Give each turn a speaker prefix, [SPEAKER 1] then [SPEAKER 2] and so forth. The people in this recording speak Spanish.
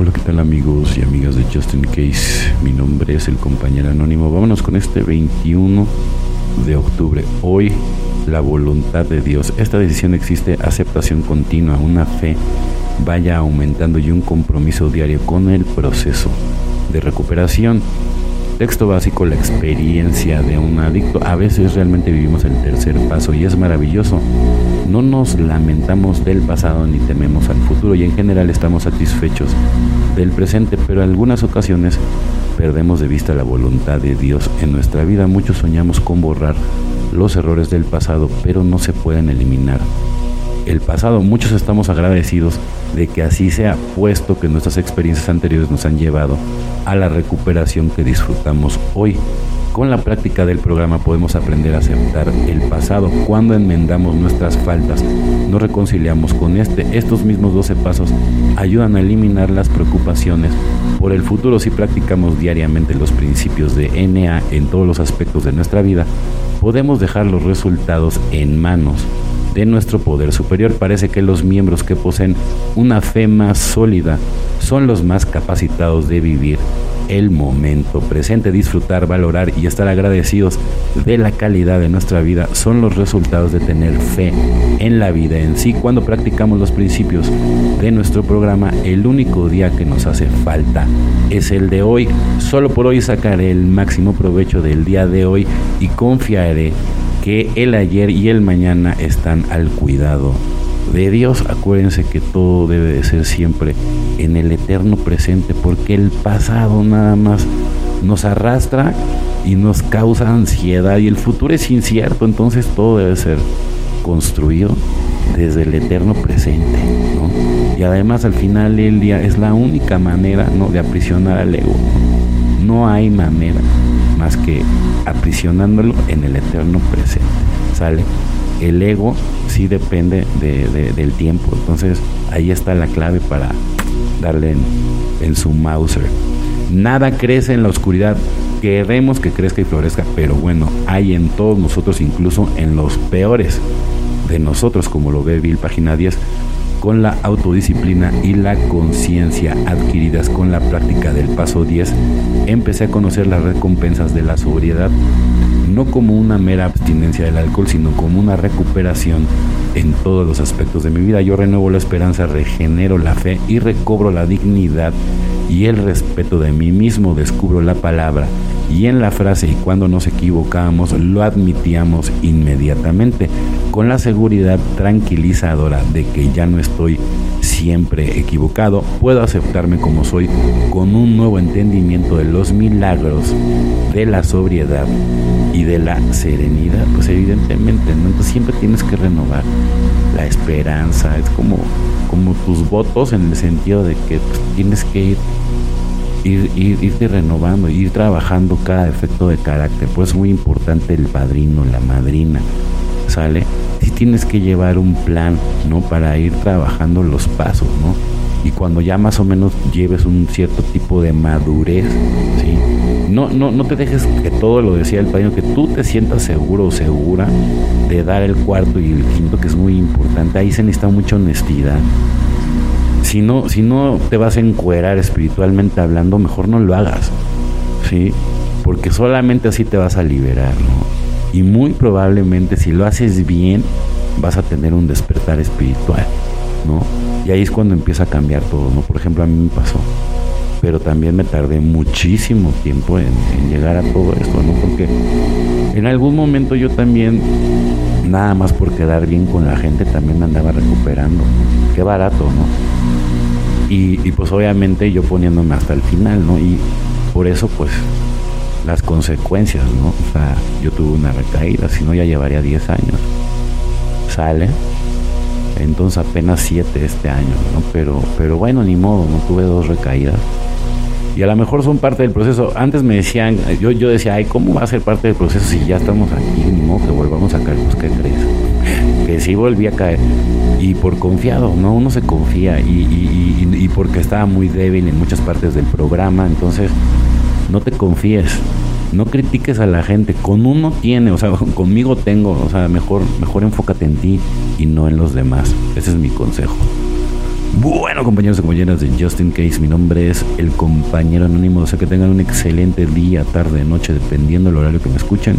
[SPEAKER 1] Hola, ¿qué tal amigos y amigas de Justin Case? Mi nombre es el compañero anónimo. Vámonos con este 21 de octubre. Hoy, la voluntad de Dios. Esta decisión existe aceptación continua, una fe vaya aumentando y un compromiso diario con el proceso de recuperación. Texto básico, la experiencia de un adicto. A veces realmente vivimos el tercer paso y es maravilloso. No nos lamentamos del pasado ni tememos al futuro y en general estamos satisfechos del presente, pero en algunas ocasiones perdemos de vista la voluntad de Dios en nuestra vida. Muchos soñamos con borrar los errores del pasado, pero no se pueden eliminar el pasado. Muchos estamos agradecidos de que así sea, puesto que nuestras experiencias anteriores nos han llevado a la recuperación que disfrutamos hoy. Con la práctica del programa podemos aprender a aceptar el pasado. Cuando enmendamos nuestras faltas, nos reconciliamos con este. Estos mismos 12 pasos ayudan a eliminar las preocupaciones por el futuro si practicamos diariamente los principios de NA en todos los aspectos de nuestra vida. Podemos dejar los resultados en manos de nuestro poder superior. Parece que los miembros que poseen una fe más sólida son los más capacitados de vivir el momento presente, disfrutar, valorar y estar agradecidos de la calidad de nuestra vida son los resultados de tener fe en la vida en sí. Cuando practicamos los principios de nuestro programa, el único día que nos hace falta es el de hoy. Solo por hoy sacaré el máximo provecho del día de hoy y confiaré que el ayer y el mañana están al cuidado de Dios. Acuérdense que todo debe de ser siempre en el eterno presente porque el pasado nada más nos arrastra y nos causa ansiedad y el futuro es incierto, entonces todo debe ser construido desde el eterno presente. Y además al final el día es la única manera ¿no? de aprisionar al ego. No hay manera más que aprisionándolo en el eterno presente. ¿Sale? El ego sí depende del tiempo. Entonces ahí está la clave para darle en, su Mauser. Nada crece en la oscuridad. Queremos que crezca y florezca, pero bueno, hay en todos nosotros, incluso en los peores de nosotros, como lo ve Bill, página 10, con la autodisciplina y la conciencia adquiridas con la práctica del paso 10, empecé a conocer las recompensas de la sobriedad, no como una mera abstinencia del alcohol, sino como una recuperación en todos los aspectos de mi vida. Yo renuevo la esperanza, regenero la fe y recobro la dignidad y el respeto de mí mismo. Descubro la palabra y en la frase y cuando nos equivocamos lo admitíamos inmediatamente con la seguridad tranquilizadora de que ya no estoy siempre equivocado, puedo aceptarme como soy con un nuevo entendimiento de los milagros de la sobriedad y de la serenidad, pues evidentemente, ¿no? Entonces siempre tienes que renovar la esperanza, es como, como tus votos en el sentido de que pues, tienes que ir Ir, ir, irte renovando, ir trabajando cada efecto de carácter. Pues es muy importante el padrino, la madrina, ¿sale? Si tienes que llevar un plan, ¿no? Para ir trabajando los pasos, ¿no? Y cuando ya más o menos lleves un cierto tipo de madurez, ¿sí? No, no, no te dejes que todo lo decía el padrino, que tú te sientas seguro o segura de dar el cuarto y el quinto, que es muy importante. Ahí se necesita mucha honestidad. Si no, si no te vas a encuerar espiritualmente hablando, mejor no lo hagas. ¿Sí? Porque solamente así te vas a liberar, ¿no? Y muy probablemente si lo haces bien, vas a tener un despertar espiritual, ¿no? Y ahí es cuando empieza a cambiar todo, ¿no? Por ejemplo, a mí me pasó pero también me tardé muchísimo tiempo en, llegar a todo esto, ¿no? Porque en algún momento yo también, nada más por quedar bien con la gente, también me andaba recuperando. Qué barato, ¿no? Y, pues obviamente yo poniéndome hasta el final, ¿no? Y por eso pues las consecuencias, ¿no? O sea, yo tuve una recaída, si no ya llevaría 10 años. Sale. Entonces apenas 7 este año, ¿no? Pero, pero bueno, ni modo, no tuve dos recaídas y a lo mejor son parte del proceso. Antes me decían, yo, yo decía, ay, ¿cómo va a ser parte del proceso si ya estamos aquí? Ni modo que volvamos a caer, pues ¿qué crees? Que sí volví a caer. Y por confiado, ¿no? Uno se confía y, y, porque estaba muy débil en muchas partes del programa, entonces no te confíes. No critiques a la gente, con uno tiene, o sea, conmigo tengo, o sea, mejor, mejor enfócate en ti y no en los demás. Ese es mi consejo. Bueno, compañeros y compañeras de Justin Case, mi nombre es el compañero anónimo. O sea que tengan un excelente día, tarde, noche, dependiendo del horario que me escuchen.